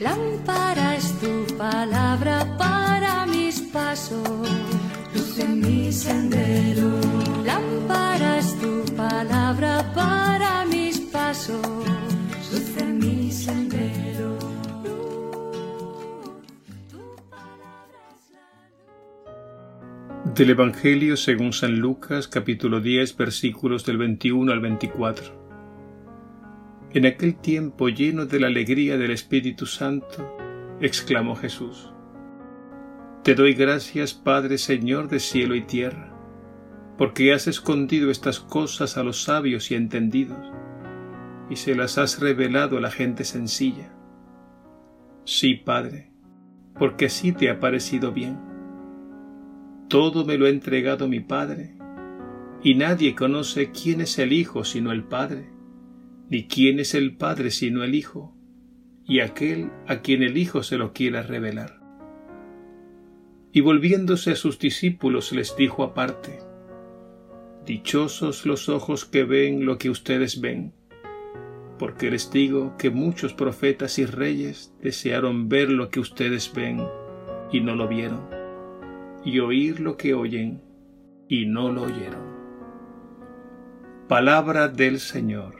Lámpara es tu palabra para mis pasos, luz en mi sendero. Lámpara es tu palabra para mis pasos, luz en mi sendero. Del Evangelio según San Lucas capítulo 10 versículos del 21 al 24. En aquel tiempo lleno de la alegría del Espíritu Santo, exclamó Jesús, Te doy gracias, Padre Señor de cielo y tierra, porque has escondido estas cosas a los sabios y entendidos, y se las has revelado a la gente sencilla. Sí, Padre, porque así te ha parecido bien. Todo me lo ha entregado mi Padre, y nadie conoce quién es el Hijo sino el Padre ni quién es el Padre sino el Hijo, y aquel a quien el Hijo se lo quiera revelar. Y volviéndose a sus discípulos les dijo aparte, Dichosos los ojos que ven lo que ustedes ven, porque les digo que muchos profetas y reyes desearon ver lo que ustedes ven y no lo vieron, y oír lo que oyen y no lo oyeron. Palabra del Señor.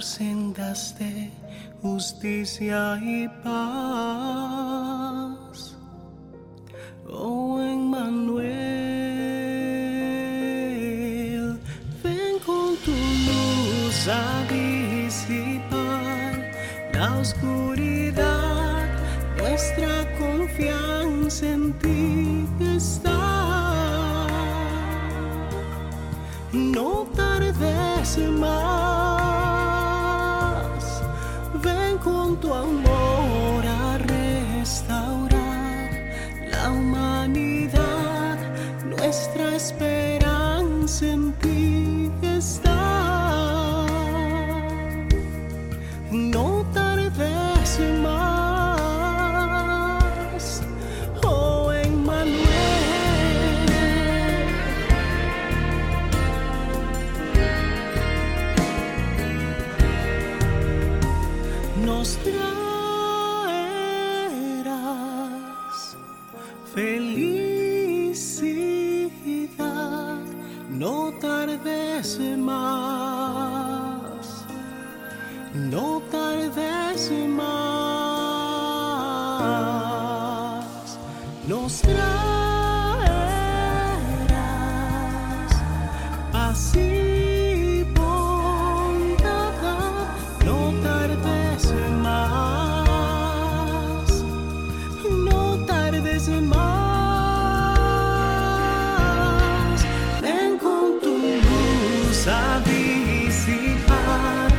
Por sendas de justicia y paz. Oh Emmanuel, ven con tu luz a disipar la oscuridad. Nuestra confianza en ti está. No tardes más. Ven Nos traerás y bondad. No tardes más, no tardes más. Ven con tu luz a disipar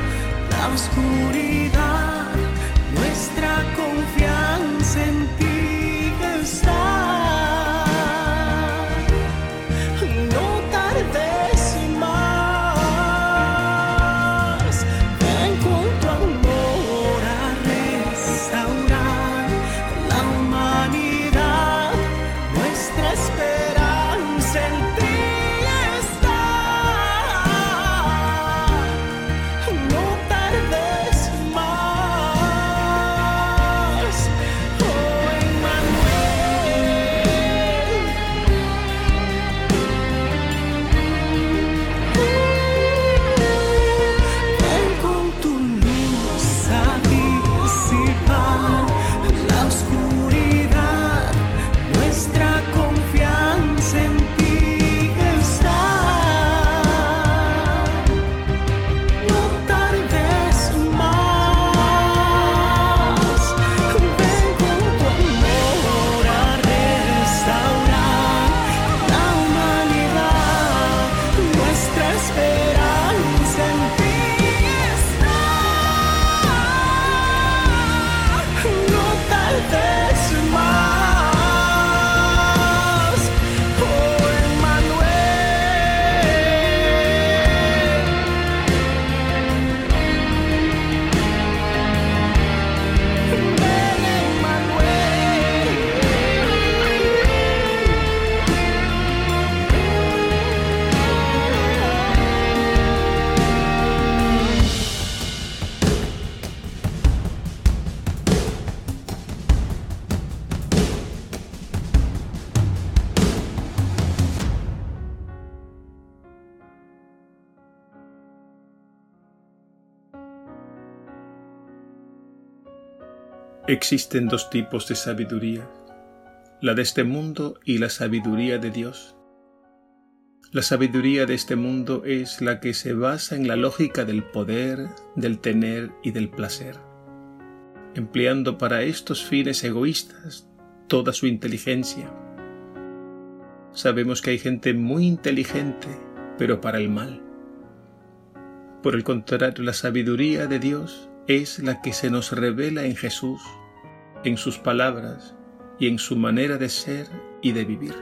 la oscuridad. Existen dos tipos de sabiduría, la de este mundo y la sabiduría de Dios. La sabiduría de este mundo es la que se basa en la lógica del poder, del tener y del placer, empleando para estos fines egoístas toda su inteligencia. Sabemos que hay gente muy inteligente, pero para el mal. Por el contrario, la sabiduría de Dios es la que se nos revela en Jesús, en sus palabras y en su manera de ser y de vivir.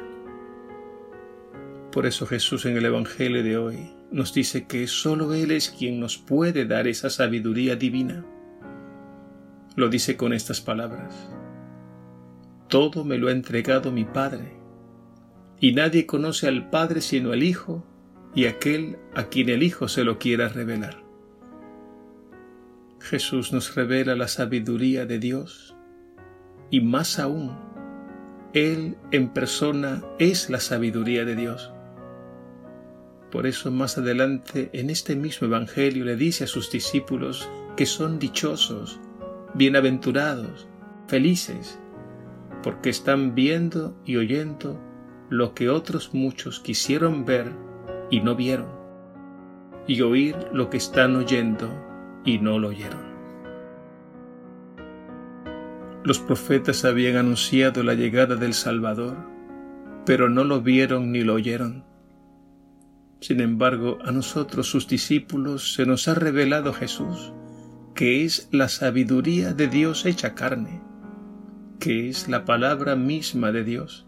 Por eso Jesús en el Evangelio de hoy nos dice que sólo Él es quien nos puede dar esa sabiduría divina. Lo dice con estas palabras. Todo me lo ha entregado mi Padre, y nadie conoce al Padre sino el Hijo y aquel a quien el Hijo se lo quiera revelar. Jesús nos revela la sabiduría de Dios y más aún, Él en persona es la sabiduría de Dios. Por eso más adelante en este mismo Evangelio le dice a sus discípulos que son dichosos, bienaventurados, felices, porque están viendo y oyendo lo que otros muchos quisieron ver y no vieron, y oír lo que están oyendo y no lo oyeron. Los profetas habían anunciado la llegada del Salvador, pero no lo vieron ni lo oyeron. Sin embargo, a nosotros, sus discípulos, se nos ha revelado Jesús, que es la sabiduría de Dios hecha carne, que es la palabra misma de Dios,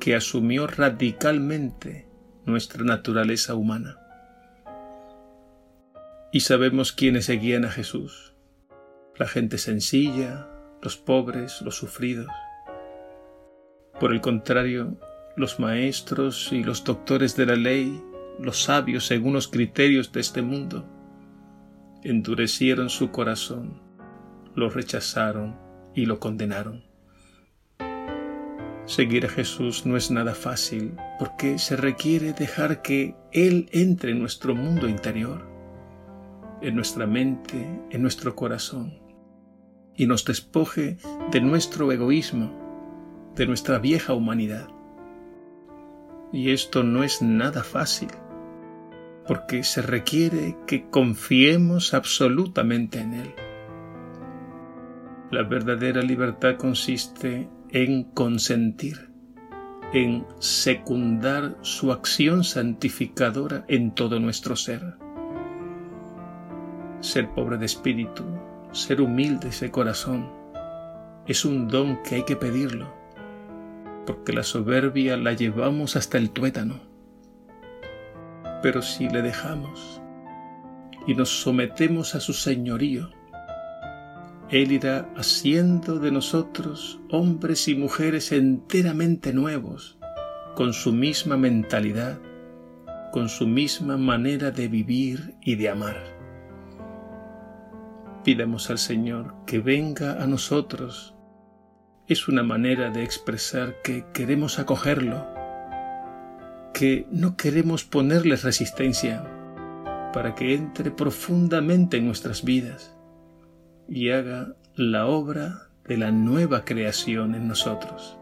que asumió radicalmente nuestra naturaleza humana. Y sabemos quiénes seguían a Jesús. La gente sencilla, los pobres, los sufridos. Por el contrario, los maestros y los doctores de la ley, los sabios según los criterios de este mundo, endurecieron su corazón, lo rechazaron y lo condenaron. Seguir a Jesús no es nada fácil porque se requiere dejar que Él entre en nuestro mundo interior, en nuestra mente, en nuestro corazón, y nos despoje de nuestro egoísmo, de nuestra vieja humanidad. Y esto no es nada fácil, porque se requiere que confiemos absolutamente en Él. La verdadera libertad consiste en consentir, en secundar su acción santificadora en todo nuestro ser. Ser pobre de espíritu, ser humilde de corazón, es un don que hay que pedirlo, porque la soberbia la llevamos hasta el tuétano. Pero si le dejamos y nos sometemos a su señorío, él irá haciendo de nosotros hombres y mujeres enteramente nuevos, con su misma mentalidad, con su misma manera de vivir y de amar. Pidamos al Señor que venga a nosotros. Es una manera de expresar que queremos acogerlo, que no queremos ponerle resistencia para que entre profundamente en nuestras vidas y haga la obra de la nueva creación en nosotros.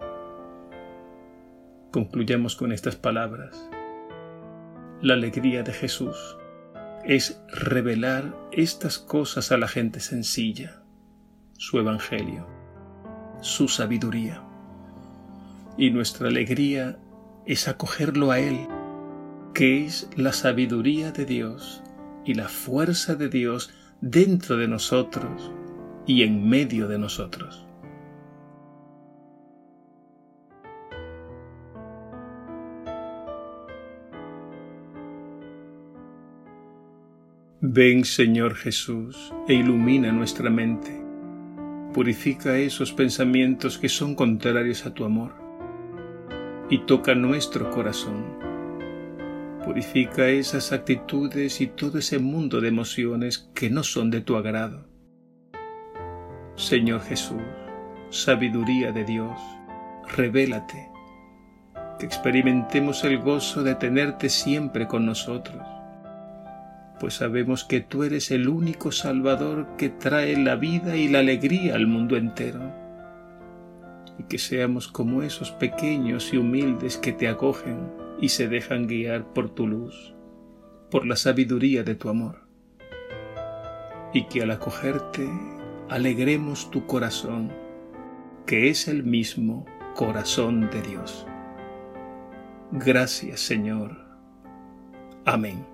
Concluyamos con estas palabras. La alegría de Jesús es revelar estas cosas a la gente sencilla, su Evangelio, su sabiduría. Y nuestra alegría es acogerlo a Él, que es la sabiduría de Dios y la fuerza de Dios dentro de nosotros y en medio de nosotros. Ven Señor Jesús e ilumina nuestra mente. Purifica esos pensamientos que son contrarios a tu amor y toca nuestro corazón Purifica esas actitudes y todo ese mundo de emociones que no son de tu agrado. Señor Jesús, sabiduría de Dios, revélate, que experimentemos el gozo de tenerte siempre con nosotros, pues sabemos que tú eres el único Salvador que trae la vida y la alegría al mundo entero. Y que seamos como esos pequeños y humildes que te acogen y se dejan guiar por tu luz, por la sabiduría de tu amor. Y que al acogerte alegremos tu corazón, que es el mismo corazón de Dios. Gracias Señor. Amén.